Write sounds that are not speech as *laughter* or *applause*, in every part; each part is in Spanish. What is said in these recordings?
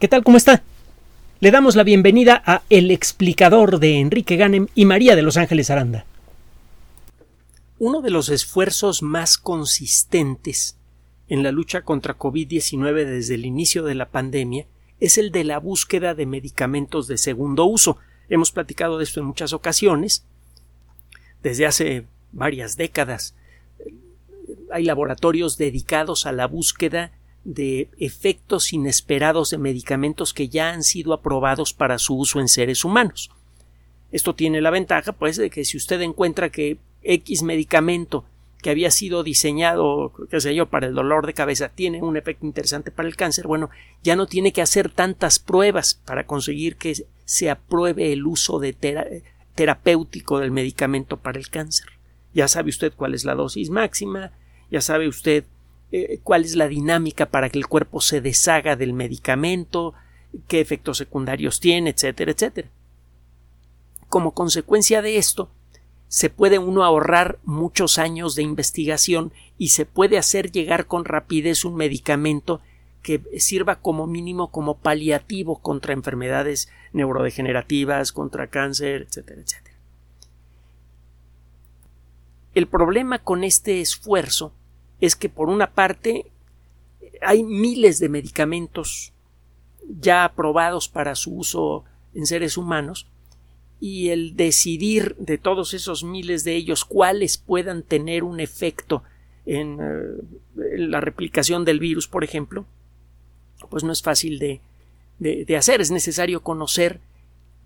¿Qué tal? ¿Cómo está? Le damos la bienvenida a El explicador de Enrique Ganem y María de Los Ángeles Aranda. Uno de los esfuerzos más consistentes en la lucha contra COVID-19 desde el inicio de la pandemia es el de la búsqueda de medicamentos de segundo uso. Hemos platicado de esto en muchas ocasiones. Desde hace varias décadas hay laboratorios dedicados a la búsqueda de efectos inesperados de medicamentos que ya han sido aprobados para su uso en seres humanos. Esto tiene la ventaja, pues, de que si usted encuentra que X medicamento que había sido diseñado, qué sé yo, para el dolor de cabeza, tiene un efecto interesante para el cáncer, bueno, ya no tiene que hacer tantas pruebas para conseguir que se apruebe el uso terapéutico del medicamento para el cáncer. Ya sabe usted cuál es la dosis máxima, ya sabe usted eh, cuál es la dinámica para que el cuerpo se deshaga del medicamento, qué efectos secundarios tiene, etcétera, etcétera. Como consecuencia de esto, se puede uno ahorrar muchos años de investigación y se puede hacer llegar con rapidez un medicamento que sirva como mínimo como paliativo contra enfermedades neurodegenerativas, contra cáncer, etcétera, etcétera. El problema con este esfuerzo es que por una parte hay miles de medicamentos ya aprobados para su uso en seres humanos y el decidir de todos esos miles de ellos cuáles puedan tener un efecto en, eh, la replicación del virus, por ejemplo, pues no es fácil de, de hacer. Es necesario conocer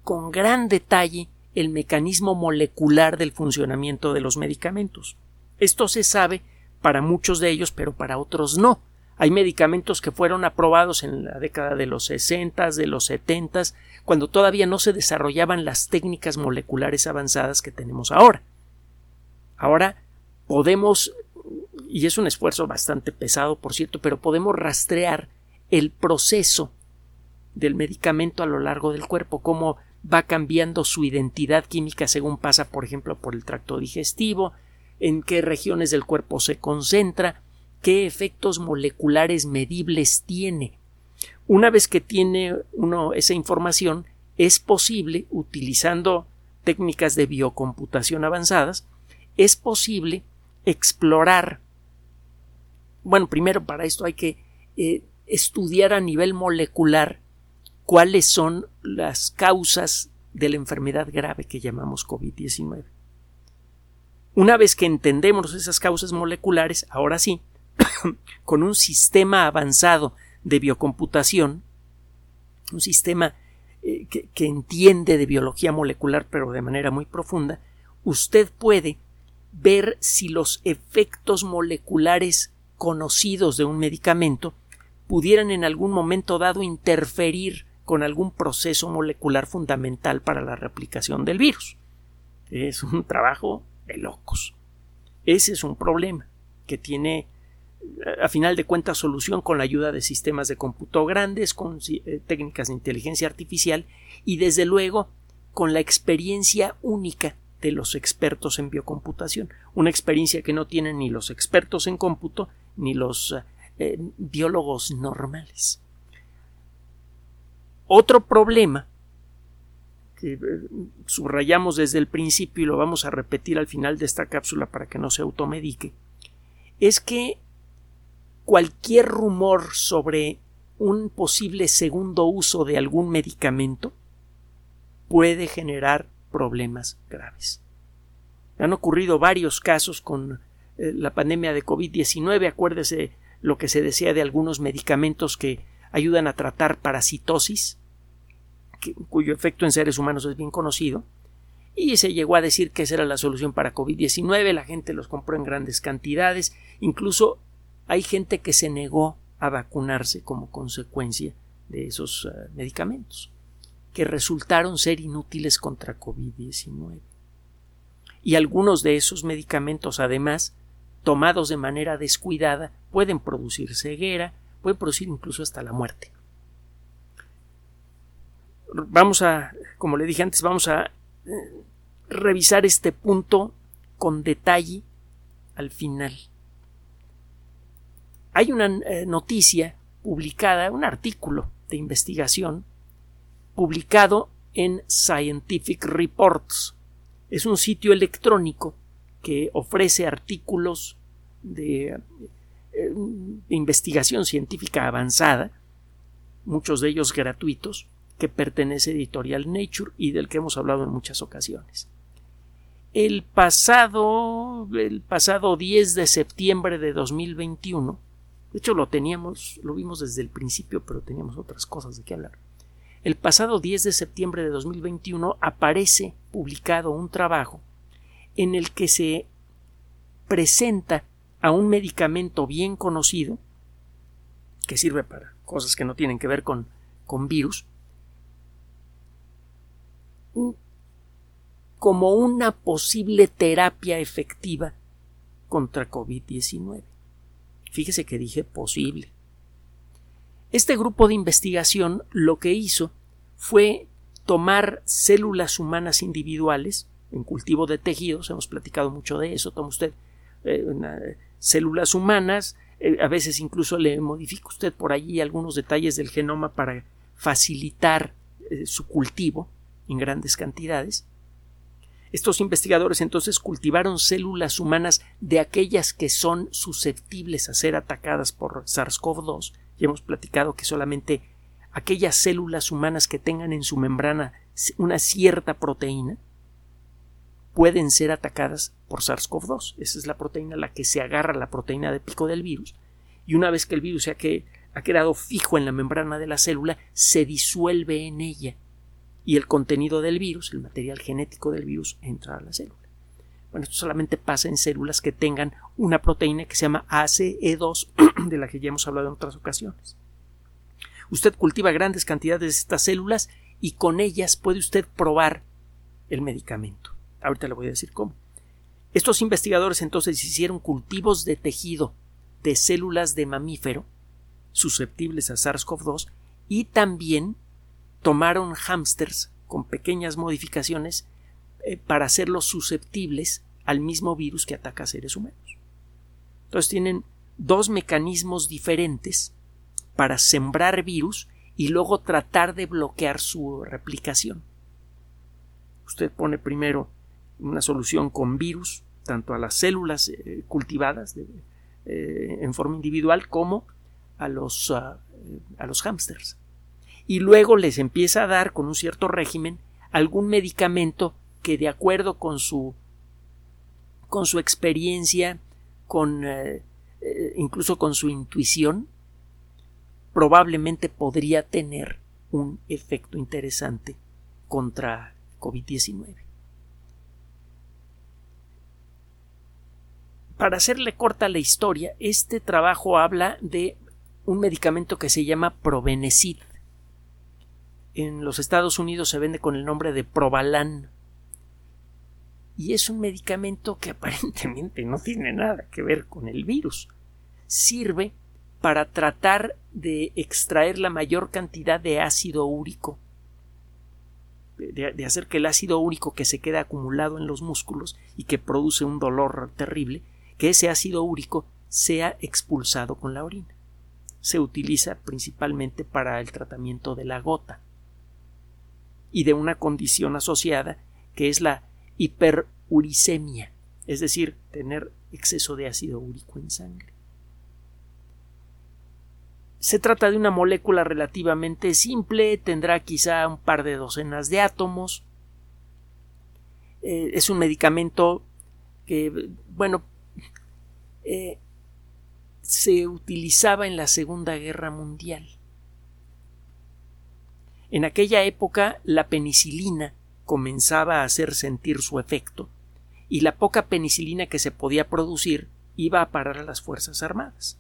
con gran detalle el mecanismo molecular del funcionamiento de los medicamentos. Esto se sabe para muchos de ellos, pero para otros no. Hay medicamentos que fueron aprobados en la década de los 60, de los 70, cuando todavía no se desarrollaban las técnicas moleculares avanzadas que tenemos ahora. Ahora podemos, y es un esfuerzo bastante pesado, por cierto, pero podemos rastrear el proceso del medicamento a lo largo del cuerpo, cómo va cambiando su identidad química según pasa, por ejemplo, por el tracto digestivo, en qué regiones del cuerpo se concentra, qué efectos moleculares medibles tiene. Una vez que tiene uno esa información, es posible, utilizando técnicas de biocomputación avanzadas, es posible explorar. Bueno, primero para esto hay que eh, estudiar a nivel molecular cuáles son las causas de la enfermedad grave que llamamos COVID-19. Una vez que entendemos esas causas moleculares, ahora sí, *coughs* con un sistema avanzado de biocomputación, un sistema eh, que, que entiende de biología molecular pero de manera muy profunda, usted puede ver si los efectos moleculares conocidos de un medicamento pudieran en algún momento dado interferir con algún proceso molecular fundamental para la replicación del virus. Es un trabajo de locos. Ese es un problema que tiene a final de cuentas solución con la ayuda de sistemas de cómputo grandes, con eh, técnicas de inteligencia artificial y desde luego con la experiencia única de los expertos en biocomputación, una experiencia que no tienen ni los expertos en cómputo ni los eh, biólogos normales. Otro problema que eh, subrayamos desde el principio y lo vamos a repetir al final de esta cápsula para que no se automedique, es que cualquier rumor sobre un posible segundo uso de algún medicamento puede generar problemas graves. Han ocurrido varios casos con eh, la pandemia de COVID-19. Acuérdese lo que se decía de algunos medicamentos que ayudan a tratar parasitosis, cuyo efecto en seres humanos es bien conocido, y se llegó a decir que esa era la solución para COVID-19, la gente los compró en grandes cantidades, incluso hay gente que se negó a vacunarse como consecuencia de esos eh, medicamentos, que resultaron ser inútiles contra COVID-19. Y algunos de esos medicamentos, además, tomados de manera descuidada, pueden producir ceguera, pueden producir incluso hasta la muerte vamos a, como le dije antes, vamos a eh, revisar este punto con detalle al final. Hay una eh, noticia publicada, un artículo de investigación publicado en Scientific Reports. Es un sitio electrónico que ofrece artículos de, eh, investigación científica avanzada, muchos de ellos gratuitos, que pertenece a Editorial Nature y del que hemos hablado en muchas ocasiones. El pasado, el pasado 10 de septiembre de 2021, de hecho lo teníamos, lo vimos desde el principio, pero teníamos otras cosas de qué hablar. El pasado 10 de septiembre de 2021 aparece publicado un trabajo en el que se presenta a un medicamento bien conocido que sirve para cosas que no tienen que ver con, con virus como una posible terapia efectiva contra COVID-19. Fíjese que dije posible. Este grupo de investigación lo que hizo fue tomar células humanas individuales en cultivo de tejidos, hemos platicado mucho de eso, toma usted eh, células humanas, eh, a veces incluso le modifica usted por allí algunos detalles del genoma para facilitar eh, su cultivo en grandes cantidades. Estos investigadores entonces cultivaron células humanas de aquellas que son susceptibles a ser atacadas por SARS-CoV-2. Ya hemos platicado que solamente aquellas células humanas que tengan en su membrana una cierta proteína pueden ser atacadas por SARS-CoV-2. Esa es la proteína a la que se agarra la proteína de pico del virus. Y una vez que el virus ha quedado fijo en la membrana de la célula, se disuelve en ella y el contenido del virus, el material genético del virus, entra a la célula. Bueno, esto solamente pasa en células que tengan una proteína que se llama ACE2, *clears throat* de la que ya hemos hablado en otras ocasiones. Usted cultiva grandes cantidades de estas células y con ellas puede usted probar el medicamento. Ahorita le voy a decir cómo. Estos investigadores entonces hicieron cultivos de tejido de células de mamífero susceptibles a SARS-CoV-2 y también tomaron hámsters con pequeñas modificaciones eh, para hacerlos susceptibles al mismo virus que ataca a seres humanos. Entonces tienen dos mecanismos diferentes para sembrar virus y luego tratar de bloquear su replicación. Usted pone primero una solución con virus, tanto a las células eh, cultivadas eh, en forma individual como a los, ah, a los hámsters y luego les empieza a dar con un cierto régimen algún medicamento que de acuerdo con su con su experiencia con eh, eh, incluso con su intuición probablemente podría tener un efecto interesante contra COVID-19. Para hacerle corta la historia, este trabajo habla de un medicamento que se llama Provenecid en los Estados Unidos se vende con el nombre de Provalan. Y es un medicamento que *laughs* aparentemente no tiene nada que ver con el virus. Sirve para tratar de extraer la mayor cantidad de ácido úrico, de, de, hacer que el ácido úrico que se queda acumulado en los músculos y que produce un dolor terrible, que ese ácido úrico sea expulsado con la orina. Se utiliza principalmente para el tratamiento de la gota y de una condición asociada que es la hiperuricemia, es decir, tener exceso de ácido úrico en sangre. Se trata de una molécula relativamente simple, tendrá quizá un par de docenas de átomos. Eh, es un medicamento que, bueno, eh, se utilizaba en la Segunda Guerra Mundial. En aquella época la penicilina comenzaba a hacer sentir su efecto y la poca penicilina que se podía producir iba a parar a las Fuerzas Armadas.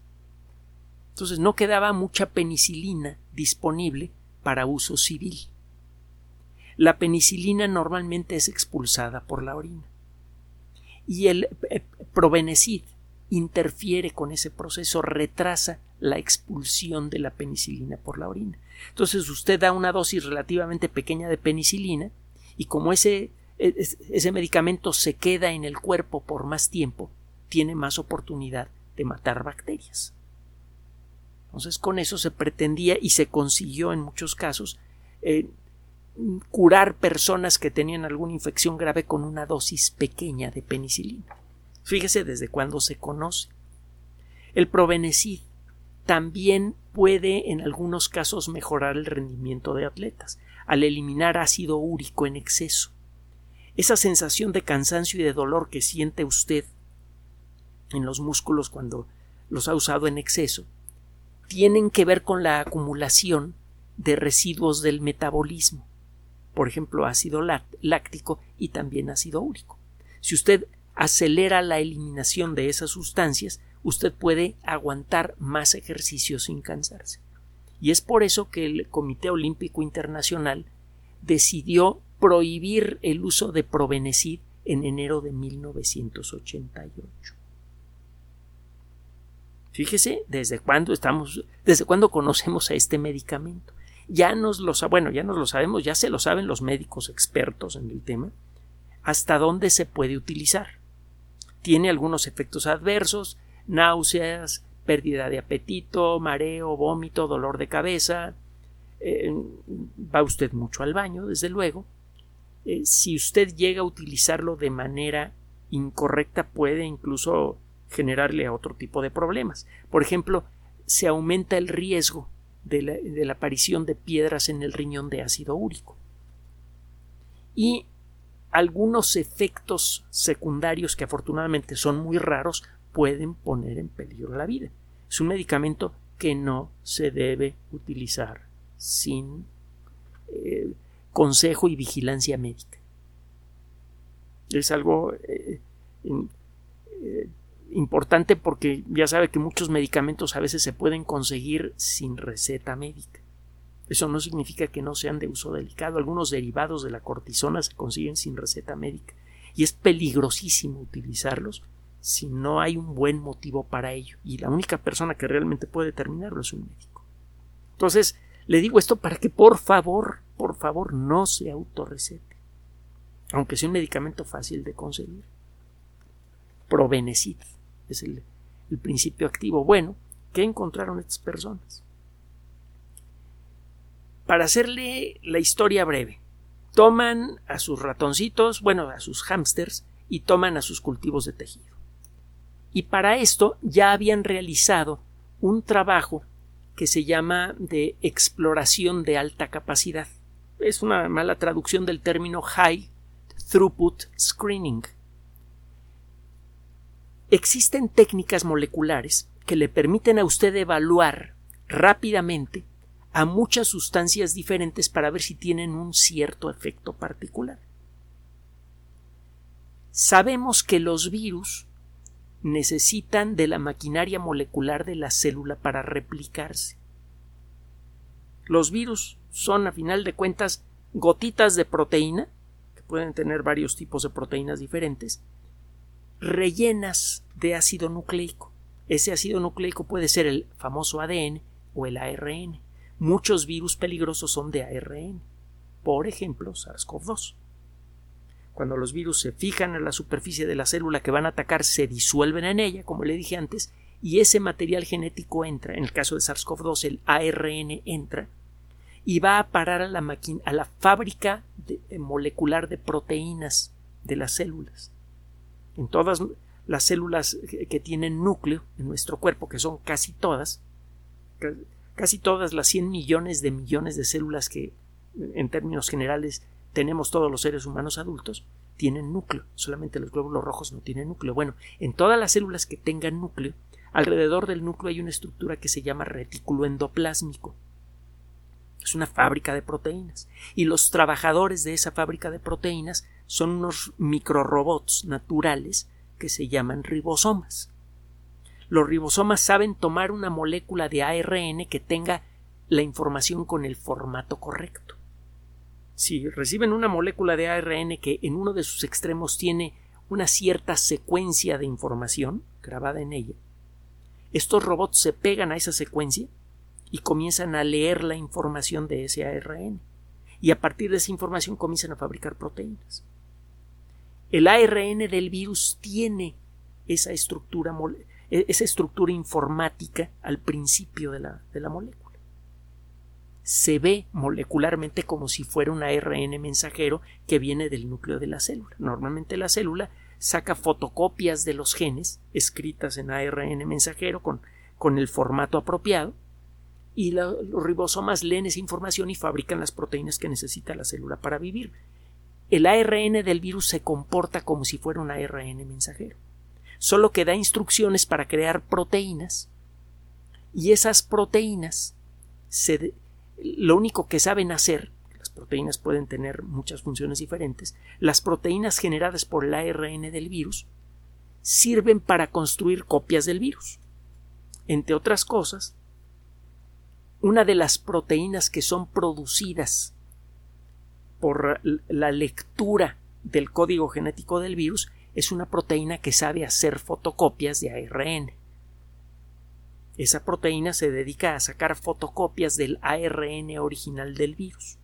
Entonces no quedaba mucha penicilina disponible para uso civil. La penicilina normalmente es expulsada por la orina y el eh, provenecid interfiere con ese proceso, retrasa la expulsión de la penicilina por la orina. Entonces usted da una dosis relativamente pequeña de penicilina y como ese, e, ese medicamento se queda en el cuerpo por más tiempo, tiene más oportunidad de matar bacterias. Entonces con eso se pretendía y se consiguió en muchos casos eh, curar personas que tenían alguna infección grave con una dosis pequeña de penicilina. Fíjese desde cuándo se conoce. El provenecid también puede en algunos casos mejorar el rendimiento de atletas al eliminar ácido úrico en exceso. Esa sensación de cansancio y de dolor que siente usted en los músculos cuando los ha usado en exceso tienen que ver con la acumulación de residuos del metabolismo, por ejemplo ácido láctico y también ácido úrico. Si usted acelera la eliminación de esas sustancias, usted puede aguantar más ejercicio sin cansarse. Y es por eso que el Comité Olímpico Internacional decidió prohibir el uso de Provenecid en enero de 1988. Fíjese desde cuándo estamos, desde cuándo conocemos a este medicamento. Ya nos lo bueno, ya nos lo sabemos, ya se lo saben los médicos expertos en el tema, hasta dónde se puede utilizar. Tiene algunos efectos adversos, náuseas, pérdida de apetito, mareo, vómito, dolor de cabeza. Eh, va usted mucho al baño, desde luego. Eh, si usted llega a utilizarlo de manera incorrecta, puede incluso generarle otro tipo de problemas. Por ejemplo, se aumenta el riesgo de la, aparición de piedras en el riñón de ácido úrico. Y algunos efectos secundarios que afortunadamente son muy raros pueden poner en peligro la vida. Es un medicamento que no se debe utilizar sin eh, consejo y vigilancia médica. Es algo eh, eh, importante porque ya sabe que muchos medicamentos a veces se pueden conseguir sin receta médica. Eso no significa que no sean de uso delicado. Algunos derivados de la cortisona se consiguen sin receta médica y es peligrosísimo utilizarlos si no hay un buen motivo para ello. Y la única persona que realmente puede determinarlo es un médico. Entonces, le digo esto para que por favor, por favor, no se autorrecete. Aunque sea un medicamento fácil de conseguir. Provenecid es el, principio activo. Bueno, ¿qué encontraron estas personas? Para hacerle la historia breve, toman a sus ratoncitos, bueno, a sus hámsters, y toman a sus cultivos de tejido. Y para esto ya habían realizado un trabajo que se llama de exploración de alta capacidad. Es una mala traducción del término High Throughput Screening. Existen técnicas moleculares que le permiten a usted evaluar rápidamente a muchas sustancias diferentes para ver si tienen un cierto efecto particular. Sabemos que los virus necesitan de la maquinaria molecular de la célula para replicarse. Los virus son, a final de cuentas, gotitas de proteína, que pueden tener varios tipos de proteínas diferentes, rellenas de ácido nucleico. Ese ácido nucleico puede ser el famoso ADN o el ARN. Muchos virus peligrosos son de ARN. Por ejemplo, SARS-CoV-2. Cuando los virus se fijan en la superficie de la célula que van a atacar, se disuelven en ella, como le dije antes, y ese material genético entra, en el caso de SARS-CoV-2 el ARN entra, y va a parar a la, a la fábrica eh, molecular de proteínas de las células en todas las células que tienen núcleo en nuestro cuerpo, que son casi todas, casi todas las 100 millones de millones de células que en términos generales tenemos todos los seres humanos adultos, tienen núcleo, solamente los glóbulos rojos no tienen núcleo. Bueno, en todas las células que tengan núcleo, alrededor del núcleo hay una estructura que se llama retículo endoplásmico. Es una fábrica de proteínas. Y los trabajadores de esa fábrica de proteínas son unos microrobots naturales que se llaman ribosomas. Los ribosomas saben tomar una molécula de ARN que tenga la información con el formato correcto. Si reciben una molécula de ARN que en uno de sus extremos tiene una cierta secuencia de información grabada en ella, estos robots se pegan a esa secuencia y comienzan a leer la información de ese ARN. Y a partir de esa información comienzan a fabricar proteínas. El ARN del virus tiene esa estructura, e, esa estructura informática al principio de la, de la molécula. Se ve molecularmente como si fuera un ARN mensajero que viene del núcleo de la célula. Normalmente la célula saca fotocopias de los genes escritas en ARN mensajero con, con el formato apropiado y los ribosomas leen esa información y fabrican las proteínas que necesita la célula para vivir. El ARN del virus se comporta como si fuera un ARN mensajero, solo que da instrucciones para crear proteínas y esas proteínas lo único que saben hacer las proteínas pueden tener muchas funciones diferentes, las proteínas generadas por el ARN del virus sirven para construir copias del virus. Entre otras cosas, una de las proteínas que son producidas por la lectura del código genético del virus es una proteína que sabe hacer fotocopias de ARN. Esa proteína se dedica a sacar fotocopias del ARN original del virus.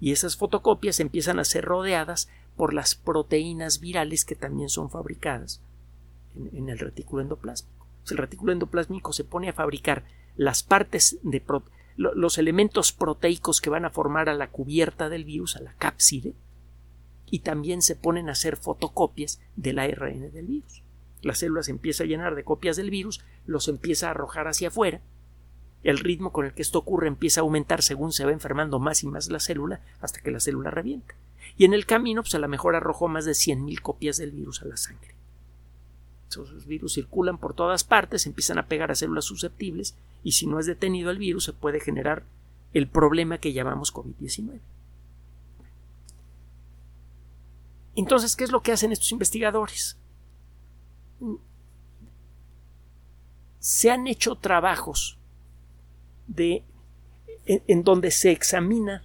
Y esas fotocopias empiezan a ser rodeadas por las proteínas virales que también son fabricadas en, el retículo endoplásmico. el retículo endoplásmico se pone a fabricar las partes de los elementos proteicos que van a formar a la cubierta del virus, a la cápside, y también se ponen a hacer fotocopias del ARN del virus. La célula se empieza a llenar de copias del virus, los empieza a arrojar hacia afuera, el ritmo con el que esto ocurre empieza a aumentar según se va enfermando más y más la célula hasta que la célula revienta. Y en el camino, pues a lo mejor arrojó más de 100.000 copias del virus a la sangre. Esos virus circulan por todas partes, empiezan a pegar a células susceptibles y si no es detenido el virus se puede generar el problema que llamamos COVID-19. Entonces, ¿qué es lo que hacen estos investigadores? Se han hecho trabajos de, en donde se examina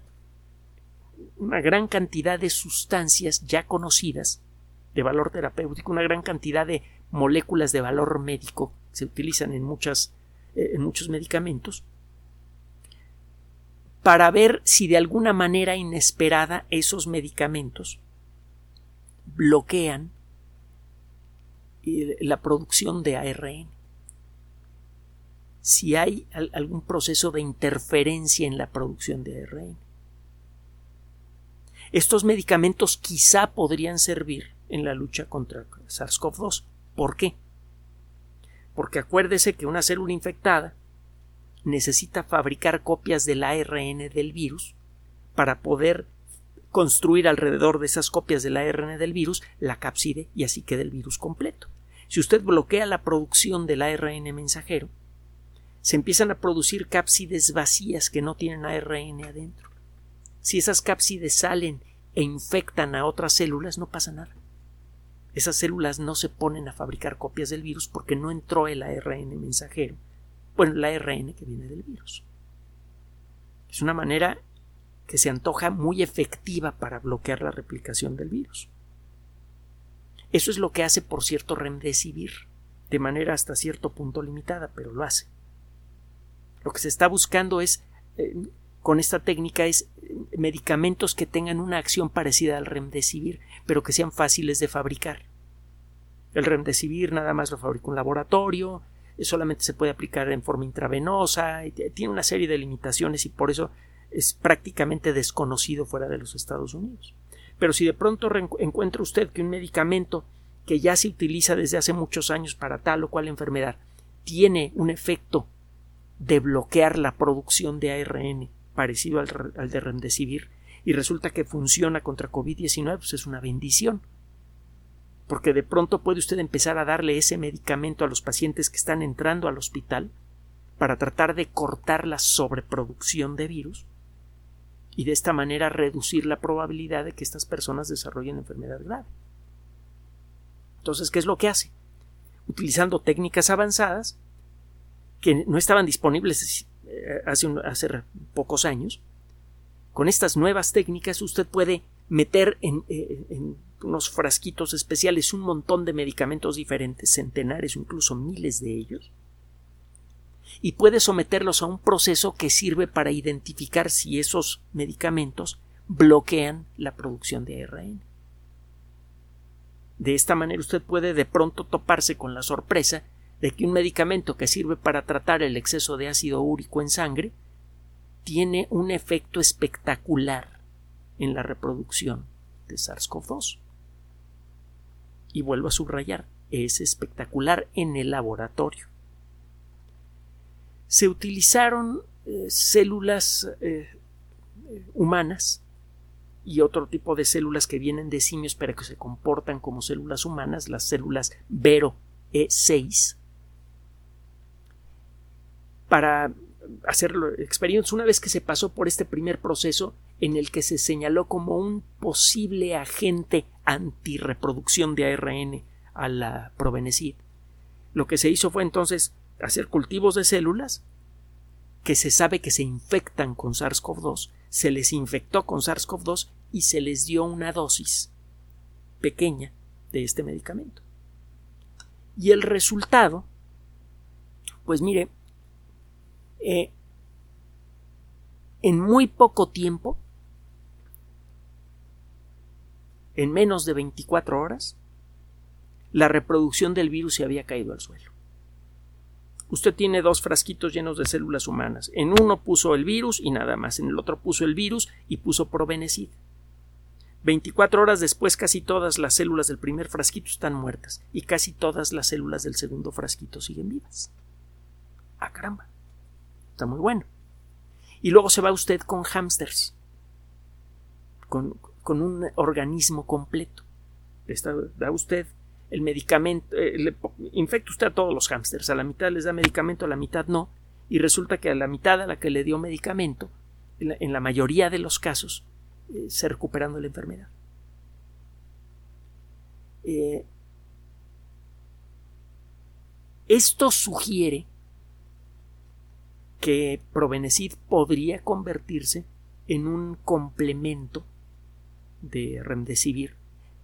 una gran cantidad de sustancias ya conocidas de valor terapéutico, una gran cantidad de moléculas de valor médico se utilizan en, muchas, eh, en muchos medicamentos para ver si de alguna manera inesperada esos medicamentos bloquean la producción de ARN. Si hay algún proceso de interferencia en la producción de ARN. Estos medicamentos quizá podrían servir en la lucha contra SARS-CoV-2. ¿Por qué? Porque acuérdese que una célula infectada necesita fabricar copias del ARN del virus para poder construir alrededor de esas copias del ARN del virus la cápside y así queda el virus completo. Si usted bloquea la producción del ARN mensajero, se empiezan a producir cápsides vacías que no tienen ARN adentro. Si esas cápsides salen e infectan a otras células, no pasa nada esas células no se ponen a fabricar copias del virus porque no entró el ARN mensajero, bueno, el ARN que viene del virus. Es una manera que se antoja muy efectiva para bloquear la replicación del virus. Eso es lo que hace, por cierto, Remdesivir, de manera hasta cierto punto limitada, pero lo hace. Lo que se está buscando es, eh, con esta técnica, es eh, medicamentos que tengan una acción parecida al Remdesivir, pero que sean fáciles de fabricar. El remdesivir nada más lo fabrica un laboratorio, eh, solamente se puede aplicar en forma intravenosa, tiene una serie de limitaciones y por eso es prácticamente desconocido fuera de los Estados Unidos. Pero si de pronto encuentra usted que un medicamento que ya se utiliza desde hace muchos años para tal o cual enfermedad tiene un efecto de bloquear la producción de ARN parecido al, al de remdesivir, y resulta que funciona contra COVID-19, pues es una bendición. Porque de pronto puede usted empezar a darle ese medicamento a los pacientes que están entrando al hospital para tratar de cortar la sobreproducción de virus y de esta manera reducir la probabilidad de que estas personas desarrollen enfermedad grave. Entonces, ¿qué es lo que hace? Utilizando técnicas avanzadas que no estaban disponibles eh, hace, hace pocos años, con estas nuevas técnicas usted puede meter eh, en, unos frasquitos especiales un montón de medicamentos diferentes, centenares o incluso miles de ellos, y puede someterlos a un proceso que sirve para identificar si esos medicamentos bloquean la producción de ARN. De esta manera usted puede de pronto toparse con la sorpresa de que un medicamento que sirve para tratar el exceso de ácido úrico en sangre tiene un efecto espectacular en la reproducción de SARS-CoV-2. Y vuelvo a subrayar, es espectacular en el laboratorio. Se utilizaron eh, células eh, humanas y otro tipo de células que vienen de simios pero que se comportan como células humanas, las células Vero E6, para hacer experimentos una vez que se pasó por este primer proceso en el que se señaló como un posible agente antirreproducción de ARN a la provenecid. Lo que se hizo fue entonces hacer cultivos de células que se sabe que se infectan con SARS-CoV-2, se les infectó con SARS-CoV-2 y se les dio una dosis pequeña de este medicamento. Y el resultado, pues mire, eh, en muy poco tiempo, en menos de 24 horas, la reproducción del virus se había caído al suelo. Usted tiene dos frasquitos llenos de células humanas. En uno puso el virus y nada más. En el otro puso el virus y puso provenecid. 24 horas después casi todas las células del primer frasquito están muertas y casi todas las células del segundo frasquito siguen vivas. ¡Ah, caramba! Está muy bueno. Y luego se va usted con hámsters, con, un organismo completo. da usted el medicamento, eh, le infecta usted a todos los hámsters, a la mitad les da medicamento, a la mitad no, y resulta que a la mitad a la que le dio medicamento, en la, mayoría de los casos, eh, se recuperando la enfermedad. Eh, esto sugiere que Provenecid podría convertirse en un complemento de Remdesivir,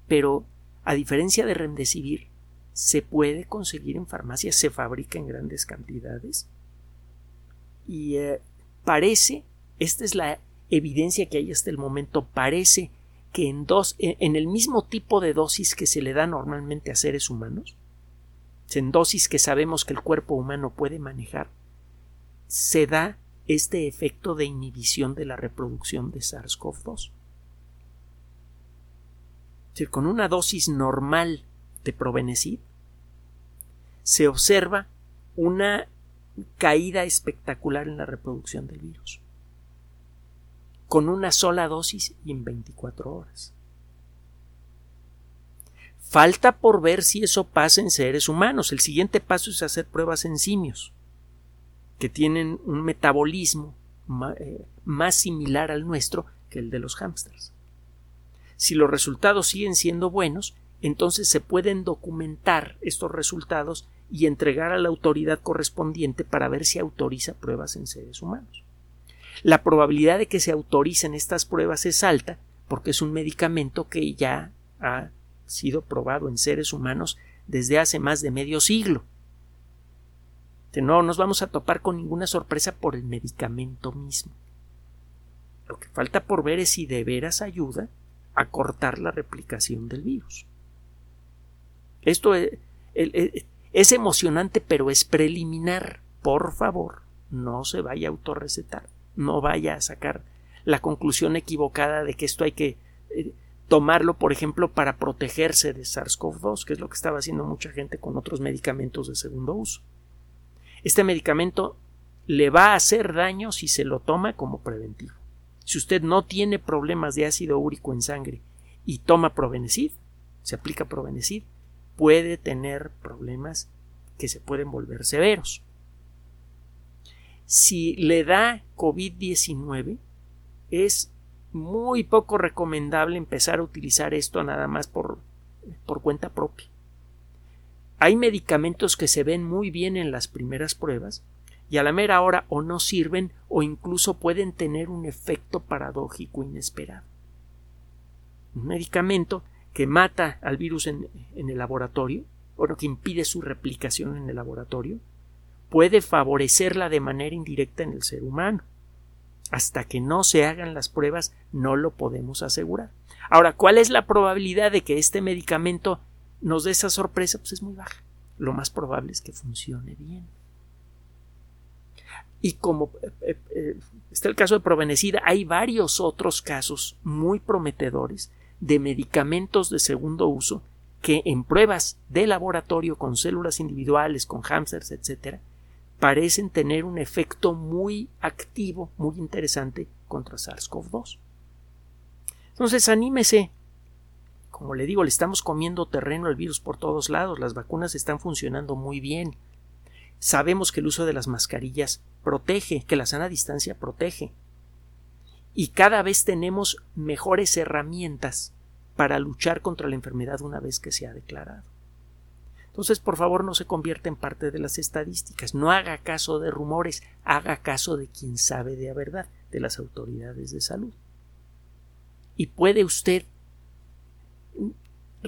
pero a diferencia de Remdesivir, se puede conseguir en farmacias, se fabrica en grandes cantidades y eh, parece, esta es la evidencia que hay hasta el momento, parece que en, dos, en el mismo tipo de dosis que se le da normalmente a seres humanos, en dosis que sabemos que el cuerpo humano puede manejar, se da este efecto de inhibición de la reproducción de SARS-CoV-2. Con una dosis normal de provenecid se observa una caída espectacular en la reproducción del virus. Con una sola dosis y en 24 horas. Falta por ver si eso pasa en seres humanos. El siguiente paso es hacer pruebas en simios que tienen un metabolismo eh, más similar al nuestro que el de los hámsters. Si los resultados siguen siendo buenos, entonces se pueden documentar estos resultados y entregar a la autoridad correspondiente para ver si autoriza pruebas en seres humanos. La probabilidad de que se autoricen estas pruebas es alta porque es un medicamento que ya ha sido probado en seres humanos desde hace más de medio siglo no nos vamos a topar con ninguna sorpresa por el medicamento mismo. Lo que falta por ver es si de veras ayuda a cortar la replicación del virus. Esto es, es emocionante, pero es preliminar. Por favor, no se vaya a autorrecetar, no vaya a sacar la conclusión equivocada de que esto hay que eh, tomarlo, por ejemplo, para protegerse de SARS-CoV-2, que es lo que estaba haciendo mucha gente con otros medicamentos de segundo uso. Este medicamento le va a hacer daño si se lo toma como preventivo. Si usted no tiene problemas de ácido úrico en sangre y toma Provenecid, se aplica Provenecid, puede tener problemas que se pueden volver severos. Si le da COVID-19, es muy poco recomendable empezar a utilizar esto nada más por, por cuenta propia. Hay medicamentos que se ven muy bien en las primeras pruebas y a la mera hora o no sirven o incluso pueden tener un efecto paradójico inesperado. Un medicamento que mata al virus en, el laboratorio, o que impide su replicación en el laboratorio, puede favorecerla de manera indirecta en el ser humano. Hasta que no se hagan las pruebas no lo podemos asegurar. Ahora, ¿cuál es la probabilidad de que este medicamento nos dé esa sorpresa, pues es muy baja. Lo más probable es que funcione bien. Y como eh, eh, eh, está el caso de Provenecida, hay varios otros casos muy prometedores de medicamentos de segundo uso que en pruebas de laboratorio con células individuales, con hámsters, etcétera, parecen tener un efecto muy activo, muy interesante contra SARS-CoV-2. Entonces, anímese. Como le digo, le estamos comiendo terreno al virus por todos lados, las vacunas están funcionando muy bien. Sabemos que el uso de las mascarillas protege, que la sana distancia protege. Y cada vez tenemos mejores herramientas para luchar contra la enfermedad una vez que se ha declarado. Entonces, por favor, no se convierta en parte de las estadísticas, no haga caso de rumores, haga caso de quien sabe de la verdad, de las autoridades de salud. Y puede usted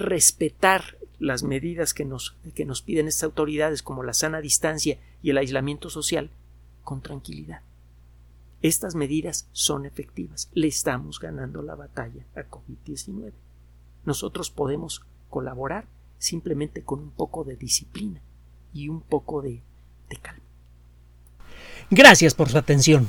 respetar las medidas que nos, que nos piden estas autoridades, como la sana distancia y el aislamiento social, con tranquilidad. Estas medidas son efectivas. Le estamos ganando la batalla a COVID-19. Nosotros podemos colaborar simplemente con un poco de disciplina y un poco de, de calma. Gracias por su atención.